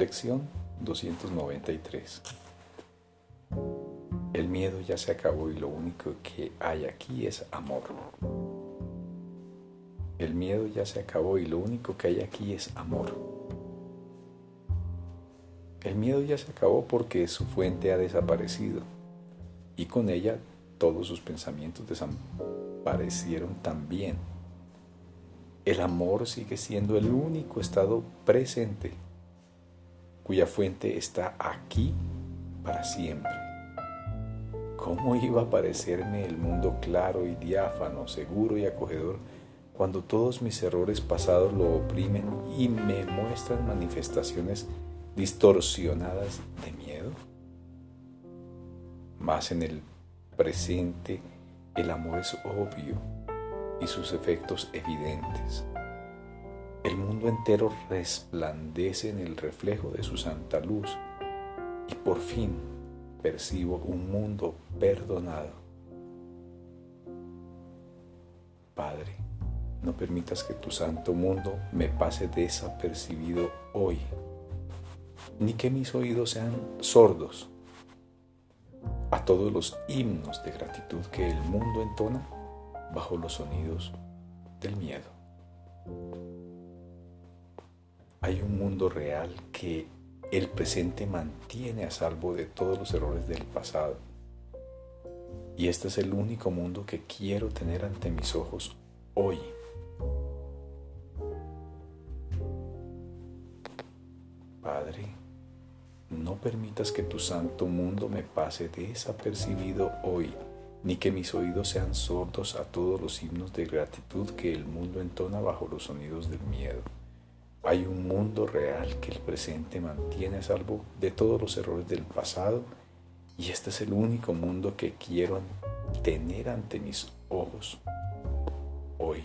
Lección 293. El miedo ya se acabó y lo único que hay aquí es amor. El miedo ya se acabó y lo único que hay aquí es amor. El miedo ya se acabó porque su fuente ha desaparecido y con ella todos sus pensamientos desaparecieron también. El amor sigue siendo el único estado presente cuya fuente está aquí para siempre. ¿Cómo iba a parecerme el mundo claro y diáfano, seguro y acogedor cuando todos mis errores pasados lo oprimen y me muestran manifestaciones distorsionadas de miedo? Más en el presente el amor es obvio y sus efectos evidentes. El mundo entero resplandece en el reflejo de su santa luz y por fin percibo un mundo perdonado. Padre, no permitas que tu santo mundo me pase desapercibido hoy, ni que mis oídos sean sordos a todos los himnos de gratitud que el mundo entona bajo los sonidos del miedo. Hay un mundo real que el presente mantiene a salvo de todos los errores del pasado. Y este es el único mundo que quiero tener ante mis ojos hoy. Padre, no permitas que tu santo mundo me pase desapercibido hoy, ni que mis oídos sean sordos a todos los himnos de gratitud que el mundo entona bajo los sonidos del miedo. Hay un mundo real que el presente mantiene a salvo de todos los errores del pasado y este es el único mundo que quiero tener ante mis ojos hoy.